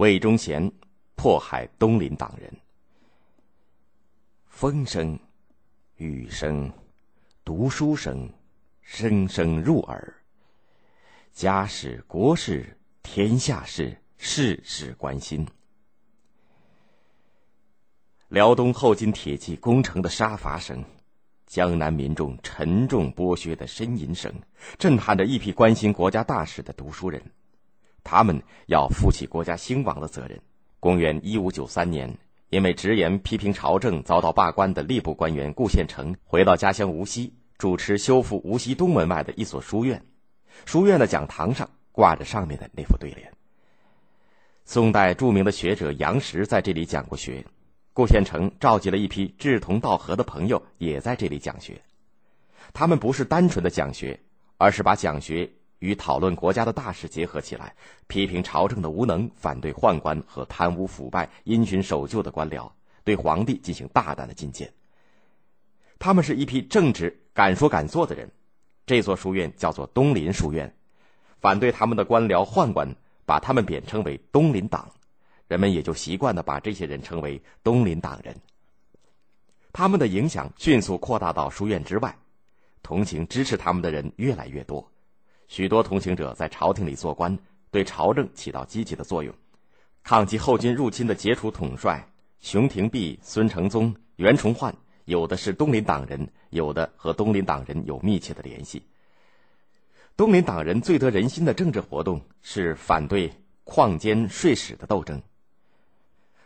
魏忠贤迫害东林党人。风声、雨声、读书声，声声入耳。家事、国事、天下事，事事关心。辽东后金铁骑攻城的杀伐声，江南民众沉重剥削的呻吟声，震撼着一批关心国家大事的读书人。他们要负起国家兴亡的责任。公元一五九三年，因为直言批评朝政遭到罢官的吏部官员顾宪成，回到家乡无锡，主持修复无锡东门外的一所书院。书院的讲堂上挂着上面的那副对联。宋代著名的学者杨时在这里讲过学。顾宪成召集了一批志同道合的朋友，也在这里讲学。他们不是单纯的讲学，而是把讲学与讨论国家的大事结合起来，批评朝政的无能，反对宦官和贪污腐败、因循守旧的官僚，对皇帝进行大胆的进谏。他们是一批正直、敢说敢做的人。这座书院叫做东林书院，反对他们的官僚宦官，把他们贬称为东林党。人们也就习惯的把这些人称为东林党人。他们的影响迅速扩大到书院之外，同情支持他们的人越来越多，许多同情者在朝廷里做官，对朝政起到积极的作用。抗击后金入侵的杰出统帅熊廷弼、孙承宗、袁崇焕，有的是东林党人，有的和东林党人有密切的联系。东林党人最得人心的政治活动是反对矿监税使的斗争。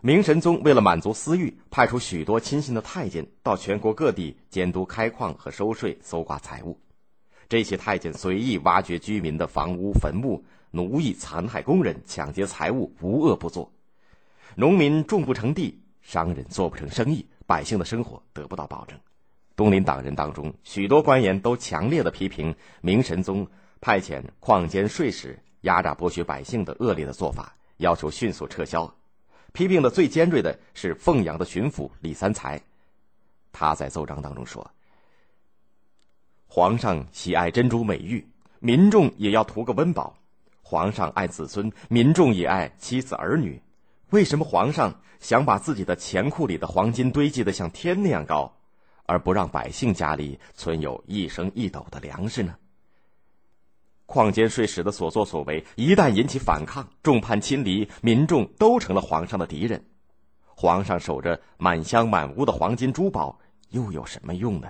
明神宗为了满足私欲，派出许多亲信的太监到全国各地监督开矿和收税、搜刮财物。这些太监随意挖掘居民的房屋、坟墓，奴役、残害工人，抢劫财物，无恶不作。农民种不成地，商人做不成生意，百姓的生活得不到保证。东林党人当中，许多官员都强烈的批评明神宗派遣矿监税使压榨剥削百姓的恶劣的做法，要求迅速撤销。批评的最尖锐的是凤阳的巡抚李三才，他在奏章当中说：“皇上喜爱珍珠美玉，民众也要图个温饱；皇上爱子孙，民众也爱妻子儿女。为什么皇上想把自己的钱库里的黄金堆积的像天那样高，而不让百姓家里存有一升一斗的粮食呢？”矿监税使的所作所为，一旦引起反抗，众叛亲离，民众都成了皇上的敌人。皇上守着满箱满屋的黄金珠宝，又有什么用呢？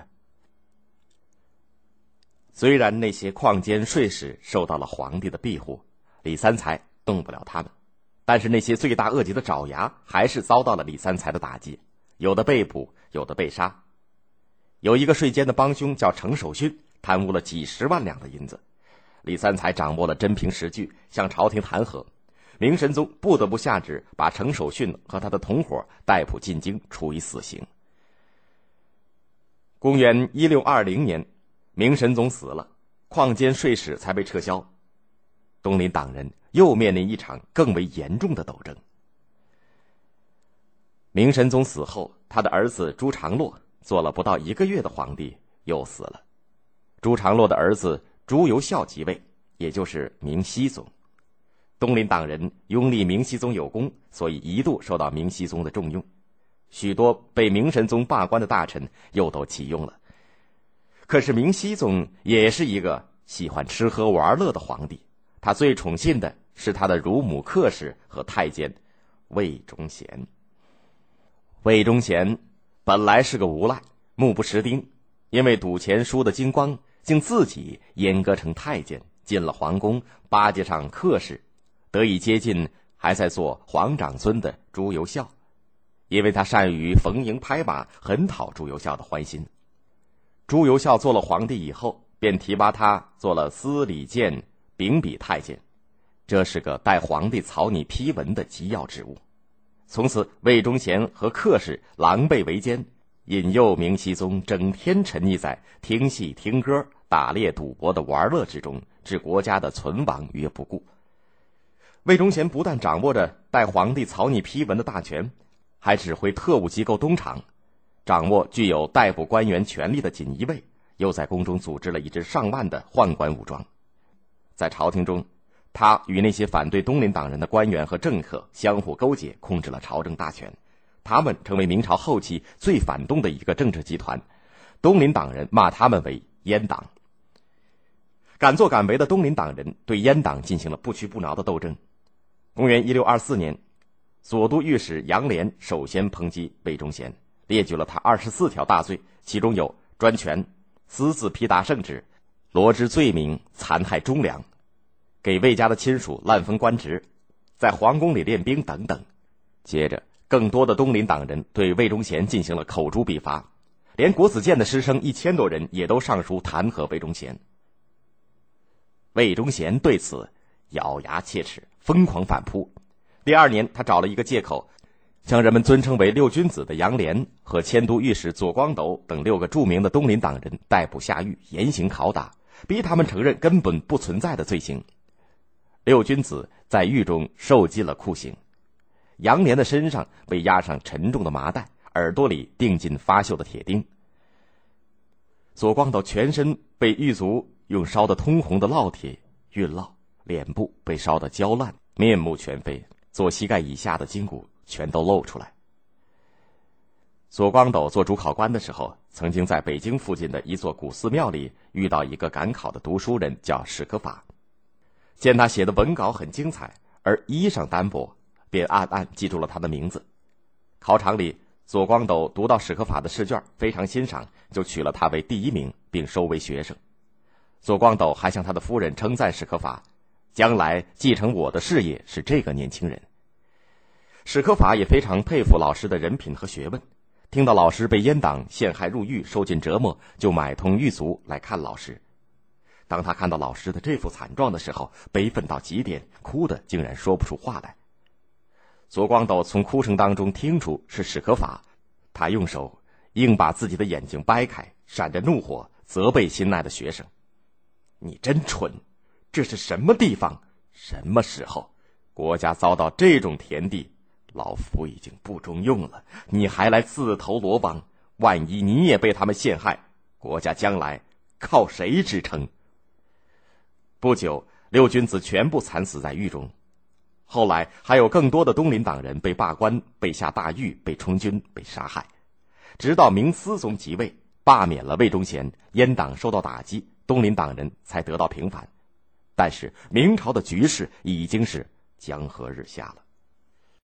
虽然那些矿监税使受到了皇帝的庇护，李三才动不了他们，但是那些罪大恶极的爪牙还是遭到了李三才的打击，有的被捕，有的被杀。有一个税监的帮凶叫程守训，贪污了几十万两的银子。李三才掌握了真凭实据，向朝廷弹劾，明神宗不得不下旨把程守训和他的同伙逮捕进京，处以死刑。公元一六二零年，明神宗死了，矿监税使才被撤销，东林党人又面临一场更为严重的斗争。明神宗死后，他的儿子朱常洛做了不到一个月的皇帝，又死了。朱常洛的儿子。朱由校即位，也就是明熹宗。东林党人拥立明熹宗有功，所以一度受到明熹宗的重用。许多被明神宗罢官的大臣又都启用了。可是明熹宗也是一个喜欢吃喝玩乐的皇帝，他最宠信的是他的乳母客氏和太监魏忠贤。魏忠贤本来是个无赖，目不识丁，因为赌钱输得精光。竟自己阉割成太监，进了皇宫，巴结上客氏，得以接近还在做皇长孙的朱由校，因为他善于逢迎拍马，很讨朱由校的欢心。朱由校做了皇帝以后，便提拔他做了司礼监秉笔太监，这是个代皇帝草拟批文的机要职务。从此，魏忠贤和客氏狼狈为奸，引诱明熹宗整天沉溺在听戏听歌。打猎、赌博的玩乐之中，置国家的存亡于不顾。魏忠贤不但掌握着代皇帝草拟批文的大权，还指挥特务机构东厂，掌握具有逮捕官员权力的锦衣卫，又在宫中组织了一支上万的宦官武装。在朝廷中，他与那些反对东林党人的官员和政客相互勾结，控制了朝政大权。他们成为明朝后期最反动的一个政治集团。东林党人骂他们为阉党。敢作敢为的东林党人对阉党进行了不屈不挠的斗争。公元一六二四年，左都御史杨涟首先抨击魏忠贤，列举了他二十四条大罪，其中有专权、私自批答圣旨、罗织罪名、残害忠良。给魏家的亲属滥封官职，在皇宫里练兵等等。接着，更多的东林党人对魏忠贤进行了口诛笔伐，连国子监的师生一千多人也都上书弹劾魏忠贤。魏忠贤对此咬牙切齿，疯狂反扑。第二年，他找了一个借口，将人们尊称为六君子的杨涟和迁都御史左光斗等六个著名的东林党人逮捕下狱，严刑拷打，逼他们承认根本不存在的罪行。六君子在狱中受尽了酷刑，杨涟的身上被压上沉重的麻袋，耳朵里钉进发锈的铁钉。左光斗全身被狱卒用烧得通红的烙铁熨烙，脸部被烧得焦烂，面目全非，左膝盖以下的筋骨全都露出来。左光斗做主考官的时候，曾经在北京附近的一座古寺庙里遇到一个赶考的读书人，叫史可法。见他写的文稿很精彩，而衣裳单薄，便暗暗记住了他的名字。考场里，左光斗读到史可法的试卷，非常欣赏，就取了他为第一名，并收为学生。左光斗还向他的夫人称赞史可法，将来继承我的事业是这个年轻人。史可法也非常佩服老师的人品和学问，听到老师被阉党陷害入狱，受尽折磨，就买通狱卒来看老师。当他看到老师的这副惨状的时候，悲愤到极点，哭得竟然说不出话来。左光斗从哭声当中听出是史可法，他用手硬把自己的眼睛掰开，闪着怒火，责备心爱的学生：“你真蠢！这是什么地方？什么时候？国家遭到这种田地，老夫已经不中用了，你还来自投罗网？万一你也被他们陷害，国家将来靠谁支撑？”不久，六君子全部惨死在狱中。后来，还有更多的东林党人被罢官、被下大狱、被充军、被杀害。直到明思宗即位，罢免了魏忠贤，阉党受到打击，东林党人才得到平反。但是，明朝的局势已经是江河日下了。